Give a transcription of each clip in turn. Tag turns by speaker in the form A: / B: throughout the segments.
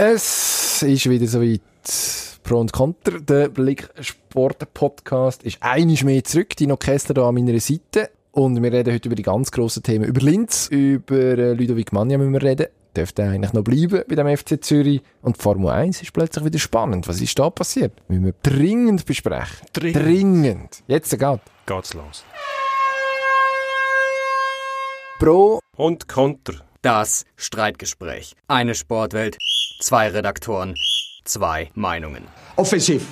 A: Es ist wieder soweit. Pro und Contra, der Blick Sport Podcast ist einiges mehr zurück. Dino Kessler da an meiner Seite. Und wir reden heute über die ganz grossen Themen. Über Linz, über äh, Ludovic Manja müssen wir reden. Dürfte eigentlich noch bleiben bei dem FC Zürich. Und die Formel 1 ist plötzlich wieder spannend. Was ist da passiert? Müssen wir dringend besprechen.
B: Dringend.
A: Dringend. Jetzt geht.
B: Geht's los.
A: Pro
B: Und Konter.
C: Das Streitgespräch. Eine Sportwelt, zwei Redaktoren, zwei Meinungen.
D: Offensiv.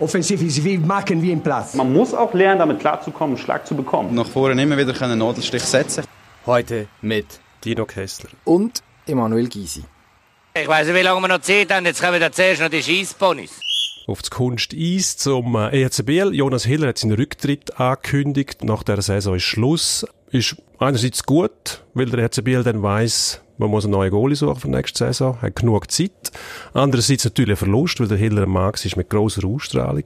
D: Offensiv ist wie machen wie im Platz.
E: Man muss auch lernen, damit klarzukommen, einen Schlag zu bekommen.
F: nach vorne immer wieder einen Nadelstich setzen
C: Heute mit
B: Dino Kessler.
A: und Emanuel Gysi.
G: Ich weiß nicht, wie lange wir noch Zeit haben. Jetzt kommen da zuerst noch die Scheissponys.
B: Auf das Kunsteis zum äh, EHCBL. Jonas Hiller hat seinen Rücktritt angekündigt. Nach der Saison ist Schluss. Ist einerseits gut, weil der EHCBL dann weiss, man muss einen neuen Goalie suchen für die nächste Saison, hat genug Zeit. Andererseits natürlich ein Verlust, weil der Hiller Mann ist mit grosser Ausstrahlung.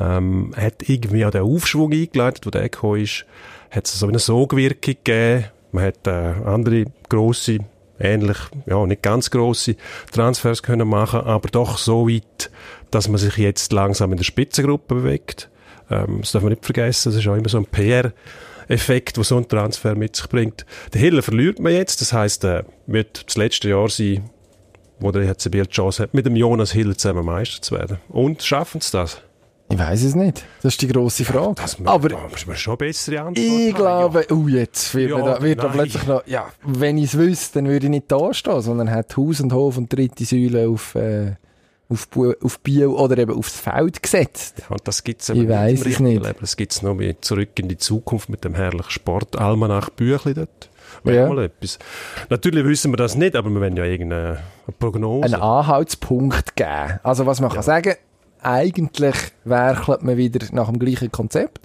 B: Ähm, hat irgendwie auch den Aufschwung eingeleitet, wo der gekommen ist. Hat es so eine Sogwirkung gegeben. Man hat äh, andere grosse ähnlich, ja, nicht ganz grosse Transfers können machen, aber doch so weit, dass man sich jetzt langsam in der Spitzengruppe bewegt. Ähm, das darf man nicht vergessen, das ist auch immer so ein PR-Effekt, wo so ein Transfer mit sich bringt. Der Hiller verliert man jetzt, das heisst, äh, wird das letzte Jahr sein, wo der HCB die Chance hat, mit dem Jonas Hiller zusammen Meister zu werden. Und schaffen sie das?
A: Ich weiß es nicht. Das ist die grosse Frage.
B: Aber
A: Aber
B: da muss man schon bessere Antwort
A: ich
B: haben,
A: glaube, oh, jetzt wird,
B: Ja,
A: da, wird da plötzlich noch, ja, wenn ich es wüsste, dann würde ich nicht da stehen, sondern hat Haus und Hof und dritte Säule auf, äh, auf, auf Bio oder eben aufs Feld gesetzt.
B: Ja, und das gibt's
A: Ich
B: eben
A: weiss
B: im
A: es nicht.
B: Leben. Das gibt's noch mehr zurück in die Zukunft mit dem herrlichen Sportalmanach Büchli dort. Wäre
A: Ja.
B: mal etwas. Natürlich wissen wir das nicht, aber wir wollen ja irgendeine Prognose.
A: Einen Anhaltspunkt geben. Also, was man kann sagen, eigentlich werkelt man wieder nach dem gleichen Konzept.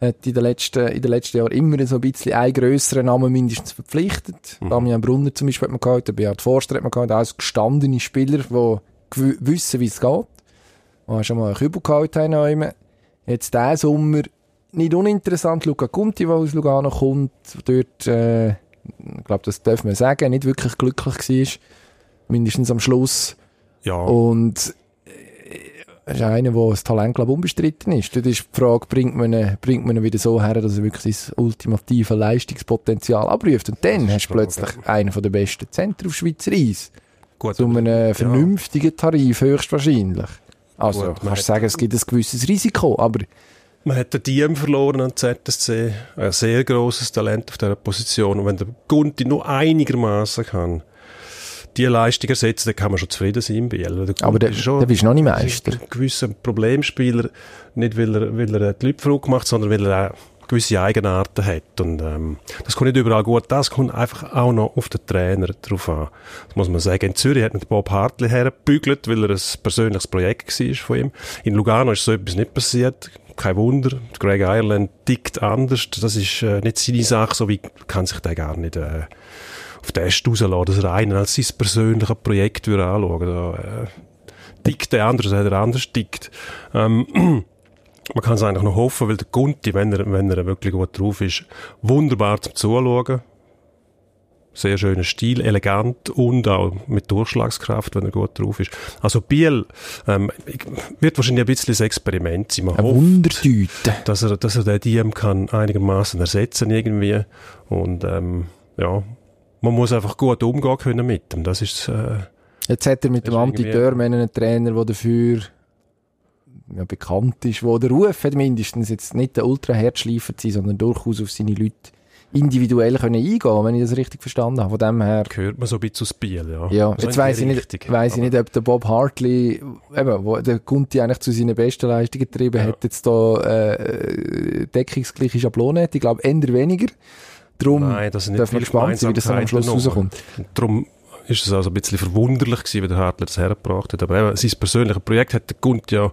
A: Hat in den letzten, in den letzten Jahren immer so ein bisschen einen grösseren Namen mindestens verpflichtet.
B: Mhm.
A: Damian Brunner zum Beispiel hat man gehabt, der Beat Forster hat man gehabt, alles gestandene Spieler, die wissen, wie es geht. Die schon mal einen Kübel neu. Jetzt diesen Sommer, nicht uninteressant, Luca Conti, der aus Lugano kommt, dort, äh, ich glaube, das darf man sagen, nicht wirklich glücklich war. Mindestens am Schluss.
B: ja,
A: Und äh, ist einer, der das Talent, glaube ich, unbestritten ist. Dort ist die Frage, bringt man ihn, bringt man ihn wieder so her, dass er wirklich sein ultimative Leistungspotenzial abruft. Und dann hast du plötzlich einen der besten Zentren auf Schweizer Eis.
B: Gut.
A: Zu einem vernünftigen Tarif, höchstwahrscheinlich. Also,
B: Gut,
A: kannst sagen, es gibt ein gewisses Risiko, aber
B: Man hat den Diem verloren an ZSC. Ein sehr grosses Talent auf dieser Position. Und wenn der Gunti nur einigermaßen kann, die Leistung ersetzen, dann kann man schon zufrieden sein im Biel. Der
A: Aber der-
B: ist schon-
A: der bist noch nicht Meister.
B: ist Ein gewisser Problemspieler. Nicht, weil er, weil er die Leute verrückt macht, sondern weil er auch gewisse Eigenarten hat. Und, ähm, das kommt nicht überall gut. Das kommt einfach auch noch auf den Trainer drauf an. Das muss man sagen. In Zürich hat man Bob Hartley hergebügelt, weil er ein persönliches Projekt war von ihm. In Lugano ist so etwas nicht passiert. Kein Wunder. Greg Ireland tickt anders. Das ist äh, nicht seine Sache. So wie kann sich der gar nicht äh, auf den Äst rauslassen, dass er einen als sein persönliches Projekt würde anschauen Da, äh, tickt der andere, hat er anders tickt. Ähm, man kann es eigentlich noch hoffen, weil der Gunti, wenn er, wenn er wirklich gut drauf ist, wunderbar zum Zuschauen. Sehr schöner Stil, elegant und auch mit Durchschlagskraft, wenn er gut drauf ist. Also Biel ähm, wird wahrscheinlich ein bisschen ein Experiment sein. Man
A: eine
B: hofft,
A: Wundertüte.
B: dass er, dass er den DM kann einigermaßen ersetzen irgendwie. Und ähm, ja, man muss einfach gut umgehen können mit ihm. Das ist äh,
A: Jetzt hat er mit dem Anti Dörmen einen Trainer, der dafür ja, bekannt ist, wo der Ruf hat mindestens jetzt nicht der ultra Herzschleifer zu sein, sondern durchaus auf seine Leute individuell können eingehen, wenn ich das richtig verstanden habe. Von dem her,
B: gehört man so ein bisschen zu Biel, ja.
A: ja,
B: Also
A: jetzt weiss ich nicht, weiss ich nicht, ob der Bob Hartley, eben, wo der Gunti eigentlich zu seinen besten Leistungen getrieben
B: Ja.
A: hat, jetzt da äh, deckungsgleiche Schablone hat. Ich glaube, eher weniger. Darum
B: Nein, das sind nicht
A: darf man gespannt sein, wie das dann am Schluss rauskommt.
B: Darum ist es also ein bisschen verwunderlich gewesen, wie der Hartler das hergebracht hat. Aber eben, sein persönliches Projekt hat der Gund ja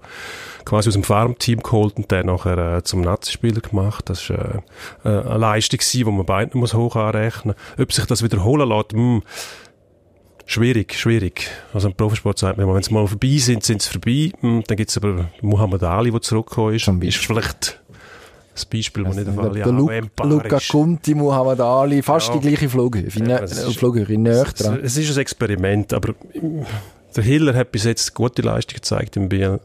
B: quasi aus dem Farmteam geholt und dann nachher äh, zum Nazi-Spieler gemacht. Das ist äh, äh, eine Leistung gewesen, die man beiden muss hoch anrechnen muss. Ob sich das wiederholen lässt, mh, Schwierig, schwierig. Also im Profisport sagt man immer, wenn sie mal vorbei sind, sind sie vorbei. Hm, Dann gibt es aber Muhammad Ali, der zurückgekommen ist. Ist vielleicht das Beispiel, das
A: Also,
B: nicht
A: der,
B: ja,
A: der Lu
B: empar
A: Luca
B: ist.
A: Conti, Muhammad Ali, fast
B: Ja.
A: die gleiche Flughöhe,
B: Ja, es ist-
A: Flughöhe, näher
B: Es,
A: dran.
B: es ist ein Experiment, aber mm, der Hiller hat bis jetzt gute Leistung gezeigt im Biel,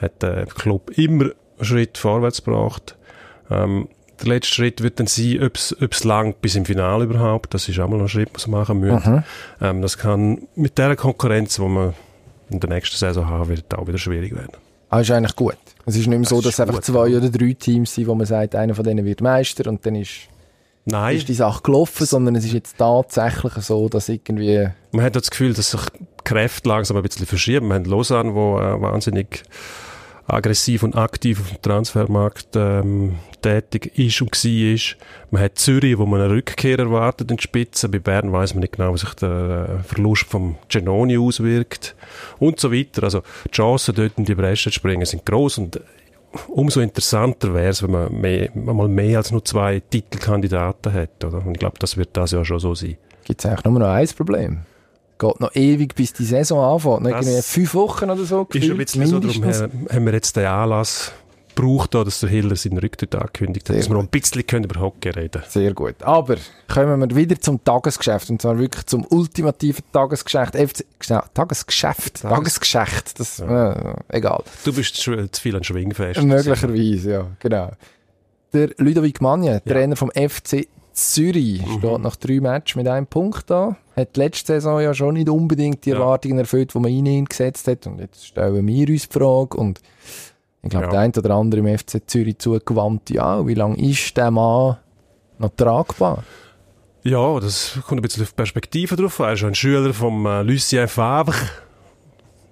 B: hat den Club immer einen Schritt vorwärts gebracht. Ähm, der letzte Schritt wird dann sein, ob es langt bis im Finale überhaupt. Das ist auch mal ein Schritt, was man machen müssen.
A: Mhm.
B: Ähm, das kann mit der Konkurrenz, die man in der nächsten Saison haben wird, auch wieder schwierig werden.
A: Ah, ist eigentlich gut. Es ist nicht mehr so,
B: Das
A: dass es einfach zwei oder drei Teams sind, wo man sagt, einer von denen wird Meister und dann ist,
B: Nein,
A: ist die Sache gelaufen, sondern es ist jetzt tatsächlich so, dass irgendwie
B: man hat das Gefühl, dass sich die Kräfte langsam ein bisschen verschieben. Wir haben Lausanne, wo äh, wahnsinnig aggressiv und aktiv auf dem Transfermarkt ähm, tätig ist und war. Man hat Zürich, wo man eine Rückkehr erwartet in die Spitze. Bei Bern weiß man nicht genau, wie sich der äh, Verlust vom Genoni auswirkt und so weiter. Also die Chancen, dort in die Bresche zu springen, sind groß und umso interessanter wäre es, wenn man mehr, mal mehr als nur zwei Titelkandidaten hat. Oder? Und ich glaube, das wird das ja schon so sein.
A: gibt es eigentlich nur noch ein Problem. Geht noch ewig, bis die Saison anfängt. Noch
B: Das
A: irgendwie fünf Wochen oder so.
B: Ist ein
A: gefühlt,
B: bisschen so, darum
A: mindestens.
B: haben wir jetzt den Anlass gebraucht, da, dass der Hiller seinen Rücktritt angekündigt hat,
A: Sehr
B: dass wir noch ein bisschen können über Hockey reden
A: Sehr gut. Aber kommen wir wieder zum Tagesgeschäft. Und zwar wirklich zum ultimativen Tagesgeschäft. FC, Tagesgeschäft.
B: Tages-
A: Tagesgeschäft. Das, äh, egal.
B: Du bist zu, viel an Schwingfest.
A: Möglicherweise, ja. Genau. Der Ludovic Magne, Trainer vom FC Zürich,
B: Mhm.
A: steht nach drei Matches mit einem Punkt da. Hat letzte Saison ja schon nicht unbedingt die
B: Ja.
A: Erwartungen erfüllt, die man in ihn gesetzt hat. Und jetzt stellen wir uns die Frage. Und ich glaube,
B: Ja.
A: der eine oder andere im FC Zürich zugewandt, ja, wie lange ist der Mann noch tragbar?
B: Ja, das kommt ein bisschen auf die Perspektive drauf an. Er ist ein Schüler vom äh, Lucien Favre,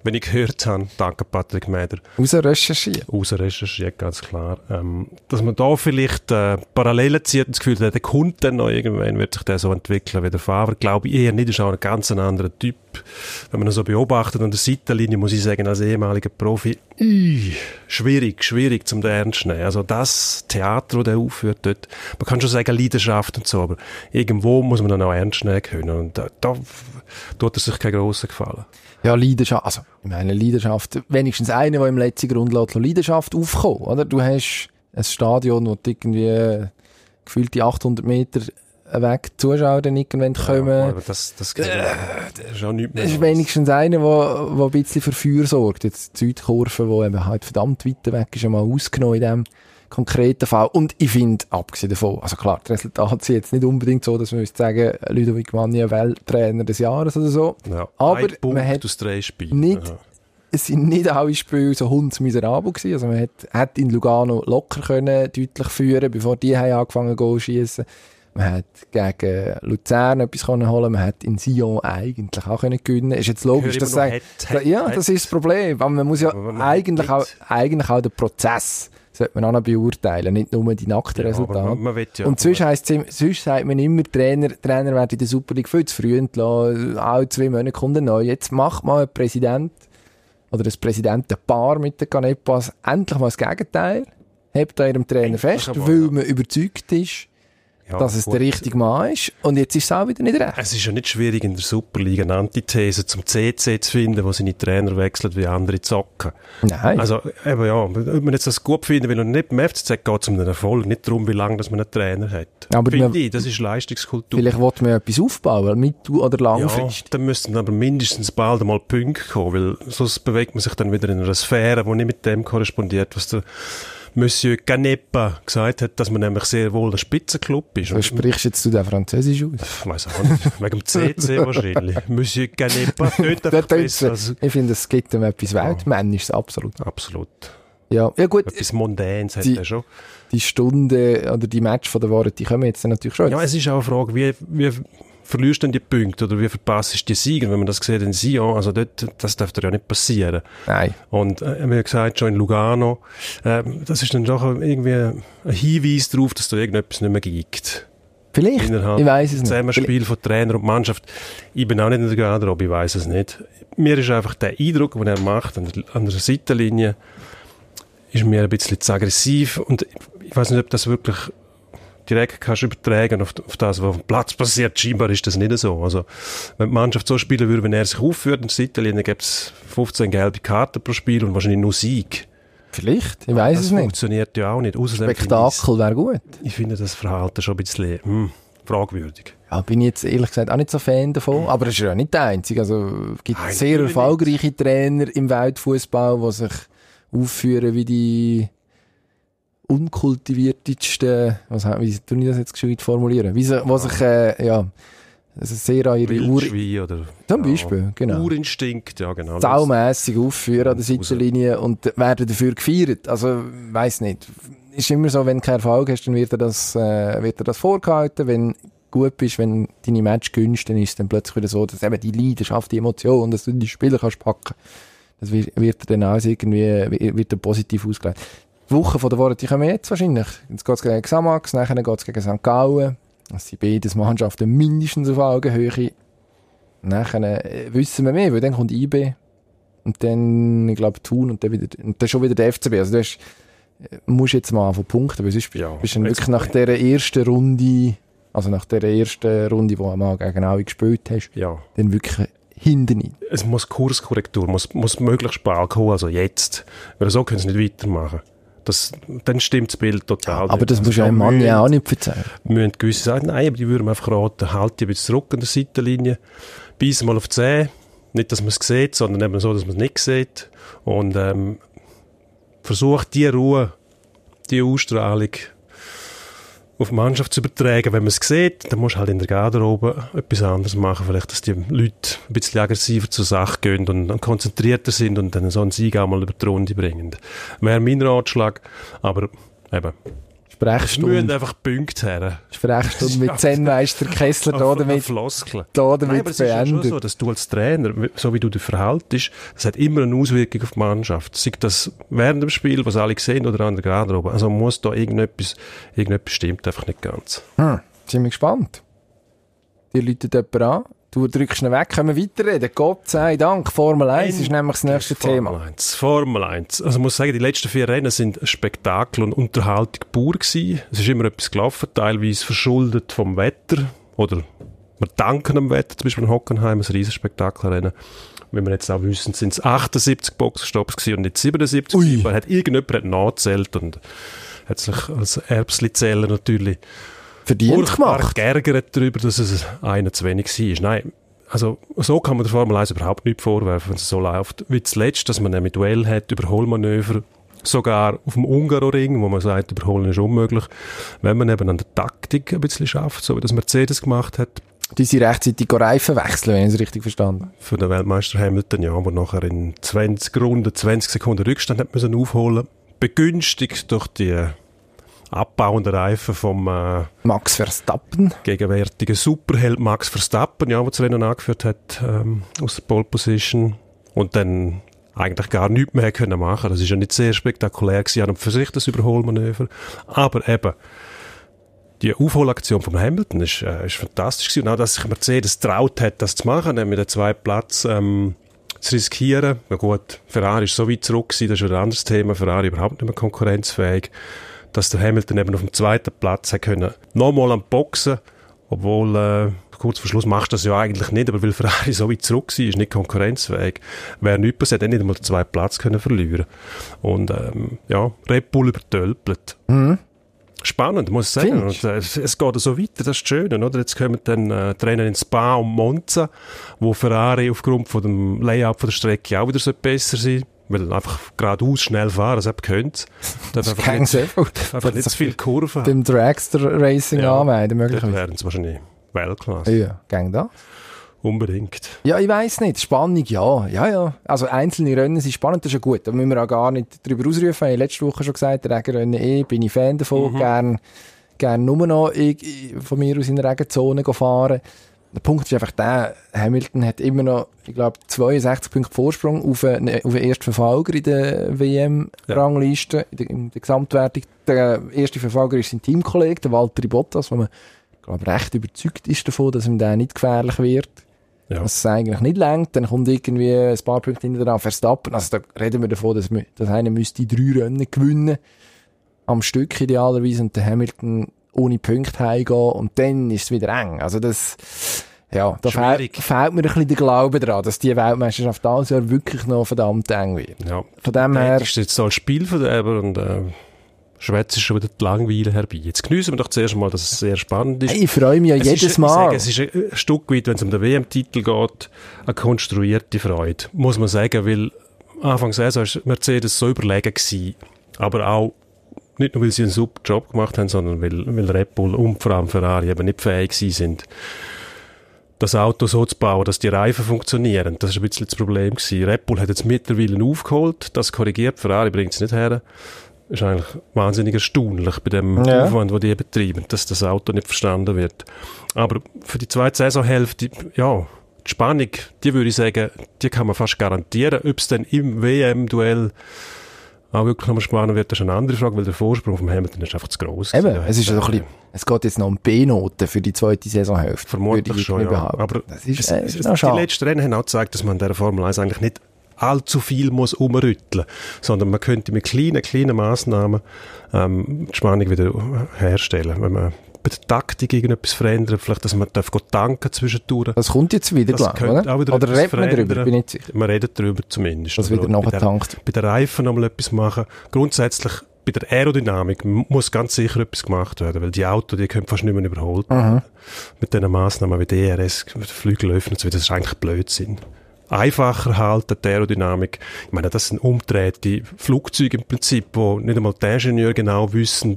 B: wenn ich gehört habe, danke Patrick Meder,
A: Raus recherchieren.
B: rausrecherchiert, ganz klar. Ähm, dass man da vielleicht äh, Parallelen zieht und das Gefühl hat, der kommt dann noch irgendwann, wird sich der so entwickeln wie der Favre. Glaube ich eher nicht, ist auch ein ganz anderer Typ. Wenn man ihn so beobachtet an der Seitenlinie, muss ich sagen, als ehemaliger Profi, ui, schwierig, schwierig zum ernst nehmen. Also das Theater, das er aufführt dort, man kann schon sagen Leidenschaft und so, aber irgendwo muss man dann auch ernst nehmen können und da, da tut er sich keinen grossen Gefallen.
A: Ja, Leidenschaft, also, ich meine, Leidenschaft, wenigstens einer, der im letzten Grund lässt, Leidenschaft aufkommen, oder? Du hast ein Stadion, wo du irgendwie äh, gefühlte 800 Meter weg Zuschauer dann irgendwann kommen.
B: Ja, aber das, das, das ist auch nichts mehr.
A: Das ist wenigstens einer, der, der ein bisschen für Feuer sorgt. Jetzt die Südkurve, die eben halt verdammt weit weg ist, einmal ausgenommen in diesem konkreten Fall. Und ich finde, abgesehen davon, also klar, das Resultat ist jetzt nicht unbedingt so, dass man müsste sagen, Ludovic Magni, Welttrainer des Jahres oder so.
B: Ja,
A: Aber
B: ein Punkt
A: man hat
B: aus drei Spielen.
A: nicht-
B: Ja.
A: Es sind nicht alle Spiele so hundsmiserabel gewesen. Also man hat, hat in Lugano locker können deutlich führen, bevor die haben angefangen Goal schießen. Man hat gegen Luzern etwas können holen. Man hat in Sion eigentlich auch können gewinnen. Ist jetzt logisch, dass sagen,
B: hat, hat,
A: ja,
B: hat.
A: das ist das Problem. Aber man muss ja eigentlich auch, eigentlich auch den Prozess sollte man auch noch beurteilen, nicht nur die nackten
B: Ja,
A: Resultate.
B: man, man ja,
A: Und sonst, heisst, sonst sagt man immer, Trainer, Trainer werden in der Super League viel zu früh entlassen. Alle zwei Monate kommt neu. Jetzt macht mal ein Präsident oder ein Präsidentenpaar mit den Canepas endlich mal das Gegenteil. Hebt an ihrem Trainer
B: Endlich
A: fest, weil man überzeugt ist,
B: ja,
A: dass es
B: gut.
A: der richtige Mann ist. Und jetzt ist es auch wieder nicht recht.
B: Es ist ja nicht schwierig, in der Superliga eine Antithese zum CC zu finden, wo seine Trainer wechseln wie andere zocken.
A: Nein.
B: Also, eben ja, ob man jetzt das gut finden will oder nicht, beim FCZ geht es um den Erfolg, nicht darum, wie lange dass man einen Trainer hat.
A: Aber
B: Finde
A: man-
B: ich, das ist Leistungskultur.
A: Vielleicht will man etwas aufbauen, mittel- oder
B: ja,
A: langfristig.
B: dann müssten aber mindestens bald einmal Punkte kommen, weil sonst bewegt man sich dann wieder in einer Sphäre, die nicht mit dem korrespondiert, was der Monsieur Canepa gesagt hat, dass man nämlich sehr wohl ein Spitzenclub ist.
A: So sprichst jetzt du den Französisch aus.
B: Ich weiß auch nicht, wegen dem CC wahrscheinlich. Monsieur Canepa tönt einfach besser.
A: Ich finde, es gibt ihm etwas Weltmännisches, absolut.
B: Absolut.
A: Ja, ja gut,
B: Etwas Mondänes hat er schon.
A: die Stunde oder die Match von der Woche, die kommen jetzt natürlich schon.
B: Ja, es ist auch eine Frage, wie, wie verlierst du denn die Punkte oder wie verpasst du die Siege? Wenn man das sieht in Sion, also dort, das darf dir ja nicht passieren.
A: Nein.
B: Und äh, wir haben gesagt, schon in Lugano, äh, das ist dann doch irgendwie ein Hinweis darauf, dass da irgendetwas nicht mehr gibt.
A: Vielleicht.
B: Innerhalb
A: ich weiß es nicht.
B: Zusammenspiel von Trainer und Mannschaft. Ich bin auch nicht in der Garderobe, ich weiß es nicht. Mir ist einfach der Eindruck, den er macht an der, an der Seitenlinie, ist mir ein bisschen zu aggressiv und ich weiß nicht, ob das wirklich direkt kannst übertragen auf, auf das, was auf dem Platz passiert. Scheinbar ist das nicht so. Also, wenn die Mannschaft so spielen würde, wenn er sich aufführt in der Seitenlinie, gäbe es 15 gelbe Karten pro Spiel und wahrscheinlich nur Sieg.
A: Vielleicht, ich weiß
B: das
A: es nicht.
B: funktioniert ja auch nicht. Außerdem
A: Spektakel wäre gut.
B: Ich finde das Verhalten schon ein bisschen hm, fragwürdig.
A: Ja, bin ich jetzt ehrlich gesagt auch nicht so Fan davon. Aber es ist ja nicht der einzige. Also, es gibt
B: Nein,
A: sehr erfolgreiche Trainer im Weltfußball, die sich aufführen wie die unkultiviertesten, was, wie tue ich das jetzt gescheit formulieren? Wie was sich, äh, ja, also sehr an ihre Uhr,
B: Wildschwein oder
A: zum Beispiel, genau.
B: Urinstinkt, ja genau.
A: saumässig aufführen an der. Seitenlinie und werden dafür gefeiert. Also, weiß nicht. Ist immer so, wenn du keinen Erfolg hast, dann wird dir das, äh, wird dir das vorgehalten. Wenn du gut bist, wenn deine Match gönnst, dann ist es dann plötzlich wieder so, dass eben die Leidenschaft, die Emotion, dass du die Spieler kannst packen. Das wird, wird dann alles irgendwie, wird dir positiv ausgelegt. Die Woche von der Woche, die kommen jetzt wahrscheinlich. Jetzt geht's gegen Xamax, nachher geht's gegen St. Gallen. Das sind beides Mannschaften mindestens auf Augenhöhe. Nachher äh, wissen wir mehr, weil dann kommt IB und dann, ich glaube, Thun und dann, wieder, und dann schon wieder der FCB. Also du hast, äh, musst jetzt mal von Punkten, weil sonst
B: Ja,
A: bist du wirklich nach dieser ersten Runde, also nach dieser ersten Runde, wo du mal gegen alle gespielt hast,
B: Ja.
A: dann wirklich hinten
B: Es muss Kurskorrektur, muss, muss möglichst bald kommen, also jetzt. Weil so können sie nicht weitermachen. Das, dann stimmt das Bild total.
A: Aber das
B: Also
A: musst du einem Mann ja auch nicht verzeihen.
B: müssen gewisse sagen, nein, aber die würden einfach raten, halt die ein bisschen zurück an der Seitenlinie, beiß mal auf die Zähne, nicht, dass man es sieht, sondern eben so, dass man es nicht sieht und ähm, versucht die Ruhe, die Ausstrahlung auf die Mannschaft zu übertragen. Wenn man es sieht, dann musst du halt in der Garderobe etwas anderes machen, vielleicht, dass die Leute ein bisschen aggressiver zur Sache gehen und konzentrierter sind und dann so einen Sieg auch mal über die Runde bringen. Wäre mein Ratschlag, aber eben, es müssen
A: Sprechstunde,
B: einfach Punkte her.
A: Sprechstunde mit Zen-Meister Kessler da damit,
B: Floskeln.
A: da
B: Nein, aber
A: damit
B: es ist ja schon so, dass du als Trainer, so wie du dich verhaltest, das hat immer eine Auswirkung auf die Mannschaft. Sei das während dem Spiel, was alle sehen, oder an der Garderobe. Also muss da irgendetwas, irgendetwas stimmt einfach nicht ganz.
A: Hm, sind wir gespannt. Die läutet jemand an. Du drückst ihn weg, können wir weiterreden. Gott sei Dank, Formel 1 ist nämlich das nächste
B: Formel
A: Thema.
B: 1. Formel 1. Also ich muss sagen, die letzten vier Rennen sind Spektakel und Unterhaltung pur gewesen. Es ist immer etwas gelaufen, teilweise verschuldet vom Wetter oder wir danken dem Wetter, zum Beispiel in Hockenheim, ein riesen Spektakelrennen. Wie wir jetzt auch wissen, sind es 78 Boxenstopps gewesen und nicht 77.
A: Ui.
B: Man hat irgendjemand hat nachgezählt und hat sich als Erbsli-Zähler natürlich
A: Verdient
B: furchtbar
A: gemacht.
B: geärgert darüber, dass es einer zu wenig war. Nein, also so kann man der Formel 1 überhaupt nicht vorwerfen, wenn es so läuft. Wie zuletzt, dass man ein Duell hat, Überholmanöver, sogar auf dem Ungaroring, wo man sagt, überholen ist unmöglich, wenn man eben an der Taktik ein bisschen schafft, so wie das Mercedes gemacht hat,
A: Die sind rechtzeitig Reifen wechseln, wenn ich es richtig verstanden habe.
B: für den Weltmeister Hamilton, ja, wo nachher in 20 Runden 20 Sekunden Rückstand hat müssen aufholen, begünstigt durch die abbauenden Reifen vom äh,
A: Max Verstappen.
B: gegenwärtigen Superheld Max Verstappen, ja, der das Rennen angeführt hat, ähm, aus der Pole Position. Und dann eigentlich gar nichts mehr können machen. Das ist ja nicht sehr spektakulär gewesen, an und für sich das Überholmanöver. Aber eben, die Aufholaktion von Hamilton ist, äh, ist fantastisch gewesen. Und auch, dass sich Mercedes traut hat, das zu machen, nämlich den zweiten Platz, ähm, zu riskieren. Na gut, Ferrari ist so weit zurück gewesen, das ist wieder ein anderes Thema. Ferrari überhaupt nicht mehr konkurrenzfähig. Dass der Hamilton eben auf dem zweiten Platz hat können, nochmal am Boxen, obwohl, äh, kurz vor Schluss machst du das ja eigentlich nicht, aber weil Ferrari so weit zurück war, ist nicht konkurrenzfähig. Wäre nichts passiert, hätte nicht einmal den zweiten Platz können verlieren Und, ähm, ja, Red Bull übertölpelt. Spannend, muss ich sagen. Und, äh, es, geht so weiter, das ist das Schöne, oder? Jetzt kommen dann äh, Rennen in Spa und Monza, wo Ferrari aufgrund von dem Layout von der Strecke auch wieder so besser sein weil einfach geradeaus schnell fahren, das könnt. Darf einfach
A: Kein gut.
B: einfach nicht zu viel Kurven.
A: Dem Dragster Racing
B: Ja,
A: anmelden,
B: Dann
A: möglicherweise.
B: wären es wahrscheinlich Weltklasse.
A: Ja, gang da.
B: Unbedingt.
A: Ja, ich weiss nicht. Spannung, ja. Ja, ja. Also einzelne Rennen sind spannend, das ist ja gut. Da müssen wir auch gar nicht drüber ausrufen. Ich habe letzte Woche schon gesagt, Regenrennen eh, bin ich Fan davon. Gern, gern nur noch ich, ich, von mir aus in der Regenzone fahren. Der Punkt ist einfach der, Hamilton hat immer noch, ich glaube, 62 Punkte Vorsprung auf, einen, auf den ersten Verfolger in der WM-Rangliste, in, der, in der Gesamtwertung. Der erste Verfolger ist sein Teamkollege, der Walter Bottas, wo man, glaube recht überzeugt ist davon, dass ihm der nicht gefährlich wird
B: Ja.
A: dass es eigentlich nicht längt, dann kommt irgendwie ein paar Punkte hinter dran Verstappen. Also da reden wir davon, dass, wir- dass einer müsste drei Rennen gewinnen am Stück idealerweise und der Hamilton ohne Punkte heimgehen und dann ist es wieder eng. Also das Ja, da
B: Schwierig.
A: fehlt, mir ein bisschen der Glaube daran, dass die Weltmeisterschaft dieses Jahr wirklich noch verdammt eng wird.
B: Ja.
A: Von dem her,
B: ist jetzt so ein Spielverderber und äh, schwätzt schon wieder die Langweile herbei. Jetzt geniessen wir doch zuerst mal, dass es sehr spannend ist.
A: hey, ich freue mich ja
B: Es
A: jedes
B: ist,
A: Mal.
B: sage, es ist ein Stück weit, wenn es um den WM-Titel geht, eine konstruierte Freude. Muss man sagen, weil Anfang Saison war Mercedes so überlegen gewesen. Aber auch nicht nur, weil sie einen super Job gemacht haben, sondern weil, weil Red Bull und vor allem Ferrari eben nicht fähig sind, das Auto so zu bauen, dass die Reifen funktionieren. Das ist ein bisschen das Problem gewesen. Red Bull hat jetzt mittlerweile aufgeholt, das korrigiert, Ferrari bringt es nicht her. Ist eigentlich wahnsinnig erstaunlich bei dem
A: Ja.
B: Aufwand, den die betreiben, dass das Auto nicht verstanden wird. Aber für die zweite Saisonhälfte, ja, die Spannung, die würde ich sagen, die kann man fast garantieren. Ob es dann im WM-Duell auch wirklich nochmal spannend wird, das ist eine andere Frage, weil der Vorsprung vom Hamilton ist einfach zu gross.
A: Eben, es ist so ein bisschen, es geht jetzt noch um B-Noten für die zweite Saisonhälfte.
B: Vermutlich
A: ich
B: schon, ja.
A: behaupten.
B: Aber
A: das ist,
B: es,
A: äh,
B: es,
A: noch
B: die letzten Rennen haben auch gezeigt, dass man in der Formel 1 eigentlich nicht allzu viel muss umrütteln, sondern man könnte mit kleinen, kleinen Massnahmen ähm, die Spannung wieder herstellen. Wenn man bei der Taktik irgendetwas verändert, vielleicht, dass man darf tanken zwischendurch.
A: Das kommt jetzt wieder,
B: Das
A: glaube ich, oder? Oder redet man darüber?
B: verändern.
A: Bin ich sicher.
B: Man redet darüber zumindest.
A: Dass wieder nachgetankt.
B: Bei den Reifen nochmal etwas machen. Grundsätzlich bei der Aerodynamik muss ganz sicher etwas gemacht werden, weil die Autos, die können fast nicht mehr überholt werden. Mit diesen Massnahmen wie DRS, Flügel öffnen das ist eigentlich Blödsinn. Einfacher halten, die Aerodynamik. Ich meine, das sind umdrehte Flugzeuge im Prinzip, wo nicht einmal die Ingenieure genau wissen,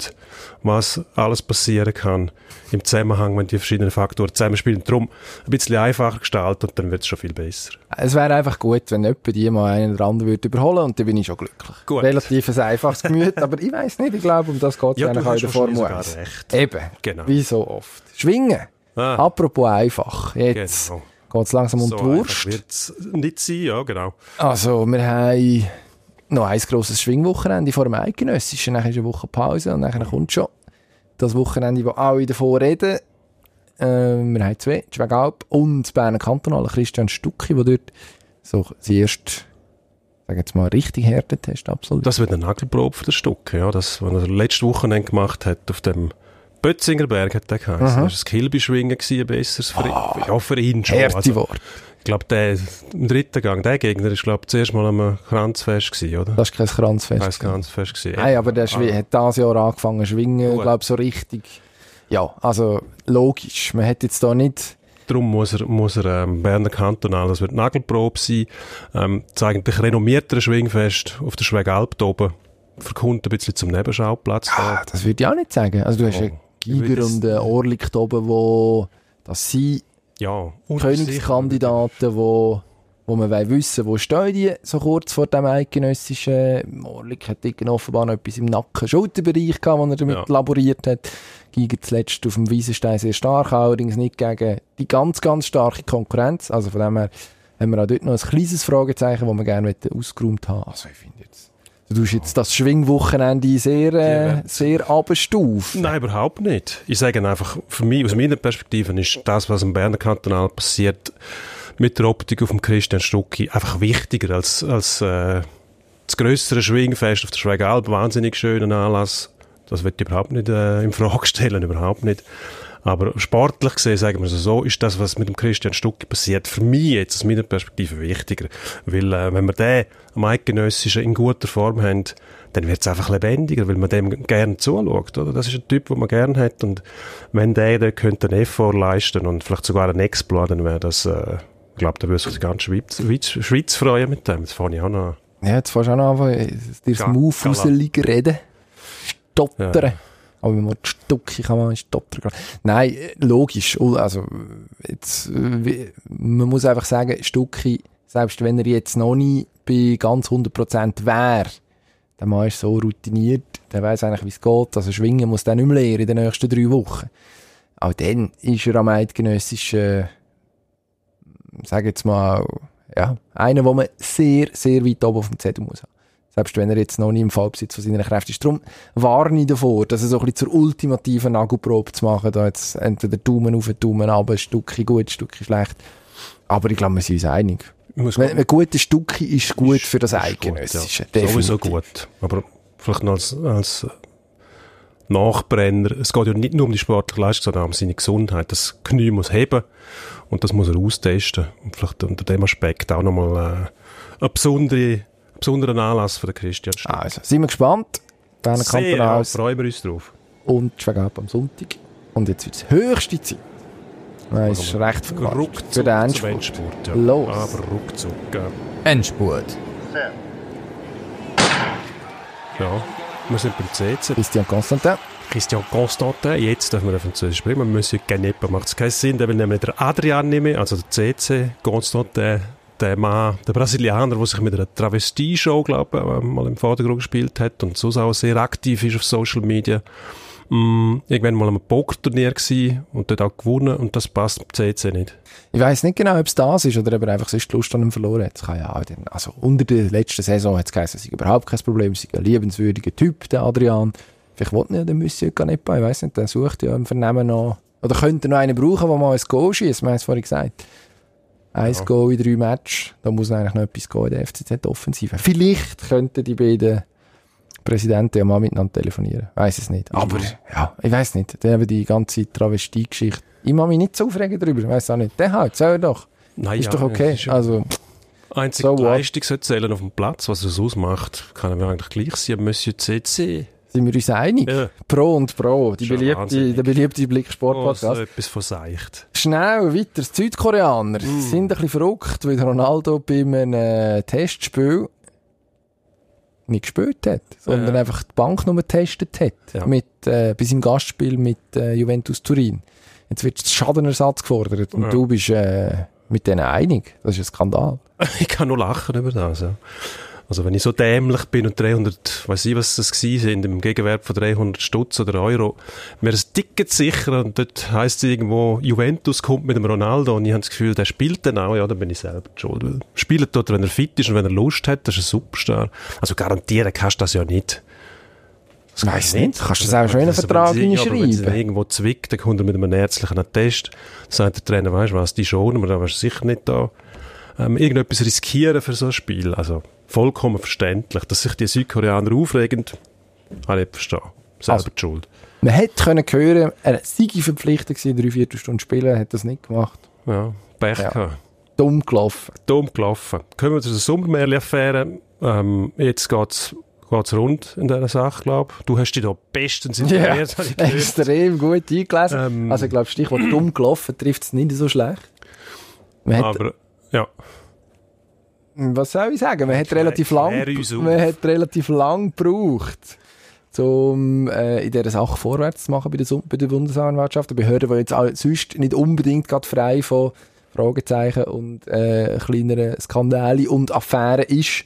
B: was alles passieren kann im Zusammenhang, wenn die verschiedenen Faktoren zusammenspielen. Darum ein bisschen einfacher gestalten und dann wird es schon viel besser.
A: Es wäre einfach gut, wenn jemand die mal einen oder anderen würde überholen und dann bin ich schon glücklich.
B: Gut.
A: Relativ ein einfaches Gemüt, aber ich weiß nicht, ich glaube, um das geht es
B: Ja,
A: eigentlich auch in der Formel
B: wahrscheinlich
A: 1.
B: sogar recht.
A: Eben,
B: Genau.
A: wie so oft. Schwingen.
B: Ah.
A: Apropos einfach, jetzt
B: Genau.
A: Geht es langsam um
B: so
A: die Wurst.
B: wird es nicht sein, ja, genau.
A: Also, wir haben noch ein grosses Schwingwochenende vor dem Eidgenössischen, dann ist eine Woche Pause und dann kommt schon das Wochenende, wo alle davon reden. Ähm, wir haben zwei, Schwegalp und das Berner Kantonal, Christian Stucki, der dort so das erste, jetzt mal, richtig Härtetest absolut.
B: Das wird eine Nagelprobe für das Stück, ja. Das, was er letzte Wochenende gemacht hat, auf dem Bötzinger Berg, hat der geheißen. Das war ein Kilby-Schwingen gewesen, ein besseres für ihn. Ja, für ihn schon. Also,
A: Wort.
B: ich glaube, der, im dritten Gang, der Gegner ist, glaube ich, zuerst mal am Kranzfest gewesen, oder?
A: Das ist kein Kranzfest.
B: Weiss Kranzfest gewesen.
A: Nein, aber der Schwi- hat dieses Jahr angefangen zu schwingen,
B: Gut.
A: glaube so richtig. Ja, also logisch. Man hat jetzt da nicht
B: Darum muss er, muss er ähm, Berner Kantonal, das wird Nagelprobe sein, ähm, das eigentlich renommiertere Schwingfest auf der Schwegalp da oben, verkommt ein bisschen zum Nebenschauplatz.
A: Ah, das würde ich auch nicht sagen. Also du hast
B: Oh, würde
A: Giger und einen Orlik da oben, wo das sind
B: ja,
A: Königskandidaten, wo, wo man will wissen, wo stehen die so kurz vor dem eidgenössischen. Orlik hat offenbar noch etwas im Nacken, Schulterbereich gehabt, wo er damit
B: Ja.
A: laboriert hat. Giger zuletzt auf dem Wiesenstein sehr stark, allerdings nicht gegen die ganz, ganz starke Konkurrenz. Also von dem her haben wir auch dort noch ein kleines Fragezeichen, das wir gerne ausgeräumt haben. Also ich finde jetzt, du tust jetzt das Schwingwochenende sehr, äh, sehr abstufen.
B: Nein, überhaupt nicht. Ich sage einfach, für mich, aus meiner Perspektive ist das, was im Berner Kantonal passiert, mit der Optik auf dem Christian Stucki einfach wichtiger als, als äh, das grössere Schwingfest auf der Schweigalb. Wahnsinnig schöner Anlass. Das wird ich überhaupt nicht äh, in Frage stellen, überhaupt nicht. Aber sportlich gesehen, sagen wir es so, ist das, was mit dem Christian Stucki passiert, für mich jetzt aus meiner Perspektive wichtiger. Weil, äh, wenn wir den am Eidgenössischen in guter Form haben, dann wird es einfach lebendiger, weil man dem gerne zuschaut. Oder? Das ist ein Typ, den man gerne hat. Und wenn der, der könnte einen Effort leisten und vielleicht sogar einen Exploit, dann wäre das, äh, ich glaube, da würde sich die ganze Schweiz, Schweiz, Schweiz freuen mit dem. Das fand ich auch noch.
A: Ja, jetzt fährst du auch noch anfangen, dir das Move
B: Gala.
A: rausliegen, reden. Stottern.
B: Ja.
A: Aber wenn man die Stücke kann man stottern. Nein, äh, logisch. Also, jetzt, äh, man muss einfach sagen, Stücke, selbst wenn er jetzt noch nie bei ganz 100% wäre, der Mann ist so routiniert, der weiß eigentlich, wie es geht. Also, schwingen muss der nicht mehr lernen in den nächsten drei Wochen. Auch dann ist er am eidgenössischen, sag jetzt mal, ja, einer, wo man sehr, sehr weit oben auf dem Zettel muss haben. Selbst wenn er jetzt noch nicht im Fallbesitz von seiner Kräfte ist. Darum warne ich davor, dass er so ein bisschen zur ultimativen Nagelprobe zu machen, da jetzt entweder Daumen auf, Daumen runter, ein Stückchen gut, ein Stückchen schlecht. Aber ich glaube, wir sind uns einig. Ein gutes Stückchen ist gut
B: Ist-
A: für das Eidgenössische.
B: Gut, ja. Sowieso gut. Aber vielleicht noch als, als Nachbrenner. Es geht ja nicht nur um die sportliche Leistung, sondern auch um seine Gesundheit. Das Knie muss heben. Und das muss er austesten. Und vielleicht unter dem Aspekt auch nochmal äh, ein besondere, besonderer Anlass für den Christian Stück.
A: Also, sind wir gespannt. Berner
B: Sehr, ja,
A: Kantonals
B: freuen wir uns drauf.
A: und Schwagab am Sonntag. Und jetzt wird es höchste Zeit. Nein, es ist recht verquatscht.
B: Ruckzuck
A: Für den Endspurt.
B: Endspurt. Ja.
A: Los.
B: Aber ruckzuck. Ja.
C: Endspurt.
B: ja. Wir sind beim CC.
A: Christian Constantin.
B: Christian Constantin, jetzt dürfen wir auf Französisch sprechen. Monsieur Canepa macht es keinen Sinn, der will nämlich der Adrian nehmen, also der CC, Constantin, der Mann, der Brasilianer, der sich mit einer Travestie-Show, glaube ich, mal im Vordergrund gespielt hat und sonst auch sehr aktiv ist auf Social Media. Mm, irgendwann mal am Pokerturnier gewesen und dort auch gewonnen und das passt CC nicht.
A: Ich weiss nicht genau, ob es das ist oder ob er einfach sonst die Lust an ihm verloren hat. Kann ja auch also unter der letzten Saison hat es geheißen, es sei überhaupt kein Problem, es sei ein liebenswürdiger Typ, der Adrian. Vielleicht wollte er den Monsieur Canepa, ich weiss nicht, der sucht ja im Vernehmen noch, oder könnte noch einen brauchen, der mal ein Goal schießt, wir haben es vorhin gesagt. Ein
B: Ja.
A: Goal in drei Matches, da muss eigentlich noch etwas gehen in der FCZ-Offensive. Vielleicht könnten die beiden Präsidenten ja mal miteinander telefonieren. Weiss es nicht. Aber, ja, ich weiss nicht. Der eben die ganze Travestie-Geschichte. Ich mag mich nicht so aufregen darüber. Ich weiss auch nicht. Der halt, soll er doch.
B: Nein,
A: Ist
B: ja,
A: doch okay.
B: es ist
A: Also,
B: Einzig
A: So?
B: Leistung sollte zählen auf dem Platz, was er so ausmacht, kann er eigentlich gleich sein, Monsieur CC.
A: Sind wir uns einig?
B: Ja.
A: Pro und Pro. Die beliebte, der beliebte Blick
B: Oh,
A: Sport-Podcast.
B: so etwas von seicht.
A: Schnell weiter. Die Südkoreaner
B: Mm.
A: sind ein bisschen verrückt, weil Ronaldo bei einem äh, Testspiel nicht gespielt hat, sondern
B: Ja.
A: einfach die Banknummer getestet hat.
B: Ja.
A: Mit, äh, bei seinem Gastspiel mit äh, Juventus Turin. Jetzt wird Schadenersatz gefordert und du bist äh, mit denen einig. Das ist ein Skandal.
B: Ich kann nur lachen über das, ja. Also wenn ich so dämlich bin und 300, weiß ich was das gewesen sind, im Gegenwert von 300 Stutz oder Euro, mir ein Ticket sichern und dort heisst es irgendwo, Juventus kommt mit dem Ronaldo und ich habe das Gefühl, der spielt dann auch, ja, dann bin ich selber schuld. Weil Spielt dort, wenn er fit ist und wenn er Lust hat, das ist ein Superstar. Also garantieren kannst du das ja nicht.
A: Ich weiss nicht. Kannst du das auch schon in einen
B: Also,
A: Vertrag
B: aber Wenn dann
A: hineinschreiben?
B: irgendwo zwickt, dann kommt er mit einem ärztlichen Attest, sagt der Trainer, weißt du was, die schon, aber da warst du sicher nicht da. Ähm, irgendetwas riskieren für so ein Spiel, also vollkommen verständlich. Dass sich die Südkoreaner aufregen, kann ich nicht verstehen. Selber
A: Also-
B: die Schuld.
A: Man hätte können hören, er sei verpflichtet gewesen, drei Viertelstunden spielen, hat das nicht gemacht.
B: Ja, Pech
A: Ja.
B: gehabt.
A: Dumm gelaufen.
B: Dumm gelaufen. Kommen wir zu der Sommermärchen-Affäre. Ähm, jetzt geht's geht's rund in dieser Sache, glaube ich. Du hast dich da bestens
A: Ja,
B: informiert, ich gehört.
A: extrem gut eingelesen.
B: Ähm.
A: also ich glaube, Stichwort dumm gelaufen trifft es nicht so schlecht. Man
B: Aber, ja.
A: was soll ich sagen? Man hat relativ lang, man hat relativ lang gebraucht, um äh, in dieser Sache vorwärts zu machen bei der, bei der Bundesanwaltschaft. Eine Behörde, die jetzt auch sonst nicht unbedingt gerade frei von Fragezeichen und äh, kleineren Skandalen und Affären ist.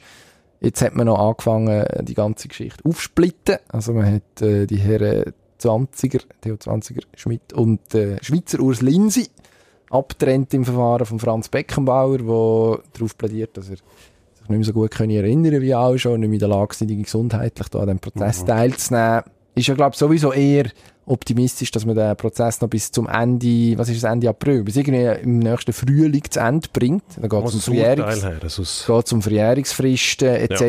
A: Jetzt hat man noch angefangen, die ganze Geschichte aufsplitten. Also man hat äh, die Herren 20er, Theo 20er Schmidt und äh, Schweizer Urs Linsi abtrennt im Verfahren von Franz Beckenbauer, der darauf plädiert, dass er sich nicht mehr so gut können erinnern wie auch schon, nicht mehr in der Lage sind, gesundheitlich da an diesem Prozess teilzunehmen. Ist ja, glaube ich, sowieso eher optimistisch, dass man den Prozess noch bis zum Ende, was ist das, Ende April, bis irgendwie im nächsten Frühling zu Ende bringt. Dann geht es um Verjährungs
B: her, also es-
A: geht um Verjährungsfristen etc.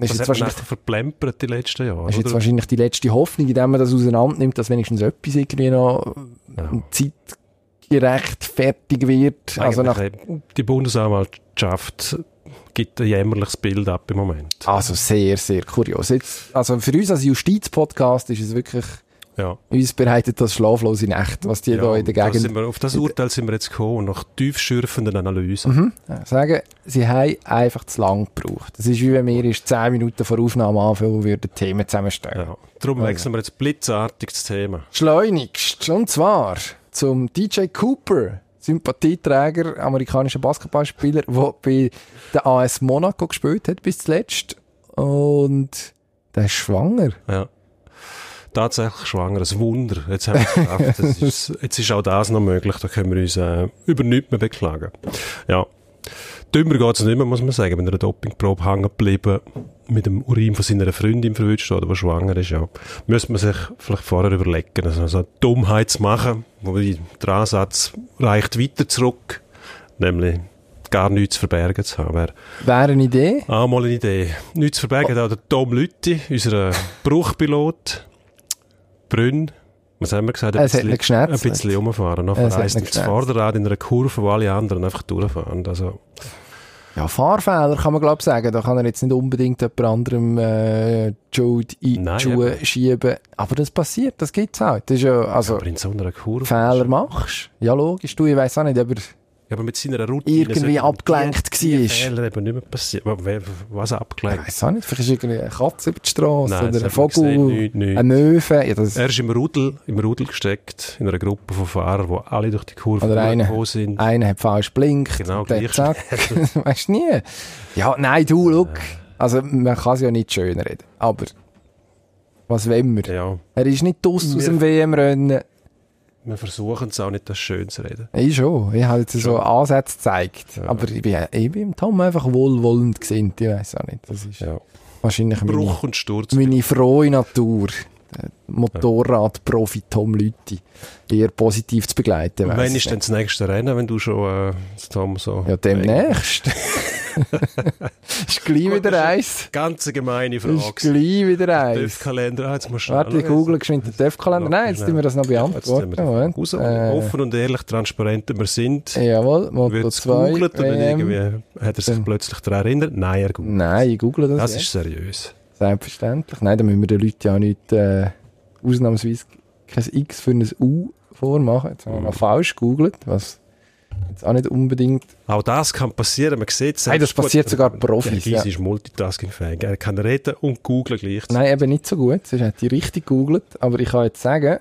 A: Ist
B: das
A: jetzt wahrscheinlich
B: verplempert die letzten Jahre.
A: ist jetzt
B: oder?
A: wahrscheinlich die letzte Hoffnung, indem man das auseinander nimmt, dass wenigstens etwas irgendwie noch
B: Ja.
A: zeitgerecht fertig wird. Also nach,
B: die Bundesanwaltschaft gibt ein jämmerliches Bild ab im Moment.
A: also sehr, sehr kurios. Jetzt, also für uns als Justizpodcast ist es wirklich,
B: Ja.
A: uns bereitet das schlaflose Nächte, was die
B: ja,
A: da in der
B: da
A: Gegend
B: sind wir, auf das Urteil sind wir jetzt gekommen, nach tiefschürfenden Analysen.
A: Ja, sagen, sie haben einfach zu lang gebraucht. Das ist wie wenn wir erst 10 Minuten vor Aufnahme anfangen und würden Themen zusammenstellen.
B: Ja. Darum
A: Also.
B: wechseln wir jetzt blitzartig das Thema.
A: Schleunigst. Und zwar zum DJ Cooper, Sympathieträger, amerikanischer Basketballspieler, der bei der AS Monaco gespielt hat bis zuletzt. Und der ist schwanger.
B: Ja. Tatsächlich schwanger, ein Wunder. Jetzt haben wir es geschafft. Jetzt ist auch das noch möglich, da können wir uns äh, über nichts mehr beklagen. Ja. Dümmer geht es nicht mehr, muss man sagen, wenn er eine Dopingprobe hängen geblieben, mit dem Urin von seiner Freundin verwünscht oder die schwanger ist, ja. Müsste man sich vielleicht vorher überlegen, also so eine Dummheit zu machen, wobei der Ansatz reicht weiter zurück, nämlich gar nichts zu verbergen zu haben. Wäre
A: Wäre eine Idee.
B: Ah, mal eine Idee. Nichts zu verbergen, auch der Tom Lütti, unser Bruchpilot. Brünn. Was haben wir gesagt?
A: Es hat nicht geschnetzt.
B: Ein bisschen rumfahren. Nachher
A: Es hat
B: das
A: geschnetzt.
B: Vorderrad in einer Kurve, wo alle anderen einfach durchfahren. Also,
A: Ja, Fahrfehler kann man glaube ich sagen. Da kann er jetzt nicht unbedingt jemand anderem äh, Schuld in die Schuhe
B: eben.
A: schieben. Aber das passiert, das gibt's halt. Das ist ja, also,
B: aber in so einer Kurve.
A: Fehler machst. Ja, logisch. Du, ich weiss auch nicht, aber
B: Ja, aber mit seiner Routine.
A: Irgendwie abgelenkt war.
B: Fehler eben nicht mehr wer- Was
A: ich
B: abgelenkt?
A: weiss auch nicht. Vielleicht ist irgendwie eine Katze über die Straße
B: Nein,
A: oder ein. Vogel,
B: Nicht, nicht.
A: ein Möwe. Ja,
B: Er ist im Rudel, im Rudel gesteckt, in einer Gruppe von Fahrern, die alle durch die Kurve
A: Oder
B: sind.
A: Einer hat falsch blinkt.
B: Genau, gleich
A: zack. weißt du nie. Ja, nein, du, look. Also, man kann es ja nicht schön reden. Aber, was wollen wir?
B: Ja,
A: Er ist nicht aus, aus dem WM-Rennen.
B: Wir versuchen es auch nicht, das schön zu reden.
A: Ich schon. Ich habe jetzt so
B: Schon.
A: Ansätze gezeigt. Aber ich bin, ich bin Tom einfach wohlwollend gesinnt. Ich weiß auch nicht. Das ist
B: Ja.
A: wahrscheinlich meine,
B: Bruch und Sturz.
A: meine frohe Natur. Motorradprofi Tom Lütti. Eher positiv zu begleiten.
B: Und wann ist denn das nächste Rennen, wenn du schon, äh, Tom, so...
A: Ja, demnächst. ist gleich wieder eins.
B: Ganz eine gemeine
A: Ist
B: Frage.
A: gleich wieder eins.
B: TÜV-Kalender, ah, jetzt musst du
A: Warte, ich google geschwind den TÜV-Kalender. Nein, jetzt tun wir das noch beantworten.
B: wir
A: Moment.
B: raus,
A: Äh,
B: offen und ehrlich, transparent wir sind.
A: Jawohl, Moto
B: es
A: 2.
B: gegoogelt und dann irgendwie hat er sich plötzlich daran erinnert? Nein, er googelt.
A: Nein, ich google das.
B: Das
A: jetzt.
B: ist seriös.
A: Selbstverständlich. Nein, da müssen wir den Leuten ja nicht äh, ausnahmsweise kein X für ein U vormachen. Jetzt haben wir
B: Mhm.
A: mal falsch gegoogelt, was jetzt auch nicht unbedingt...
B: Auch das kann passieren, man sieht es.
A: Nein, das passiert sogar Profis,
B: Der
A: ja.
B: Ist multitaskingfähig. Er kann reden und googlen gleichzeitig.
A: Nein, eben nicht so gut. Sonst hätte ich richtig gegoogelt. Aber ich kann jetzt sagen,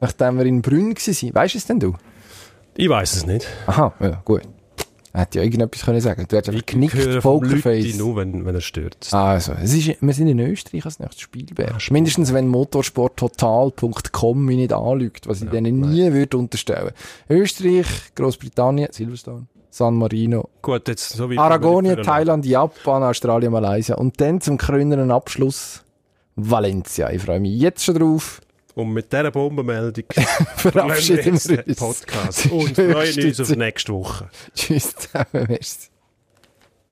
A: nachdem wir in Brünn waren, weißt du es denn du?
B: Ich weiß es nicht.
A: Aha, ja, gut. Hätte ja irgendetwas können sagen. Du hättest einfach
B: Leute
A: Pokerface.
B: nur, wenn, wenn er stürzt.
A: Also, es ist, wir sind in Österreich als nächstes Spielberg. Mindestens wenn motorsporttotal.com mich nicht anlügt, was ich denen nie würde unterstellen. Österreich, Großbritannien, Silverstone, San Marino,
B: Gut, jetzt so wie
A: Aragonien, Thailand, Japan, Australien, Malaysia und dann zum krönenden Abschluss Valencia. Ich freue mich jetzt schon drauf.
B: Und mit dieser Bombenmeldung
A: Verabschieden wir uns.
B: Podcast und freuen uns auf nächste Woche.
A: Tschüss zusammen, merci.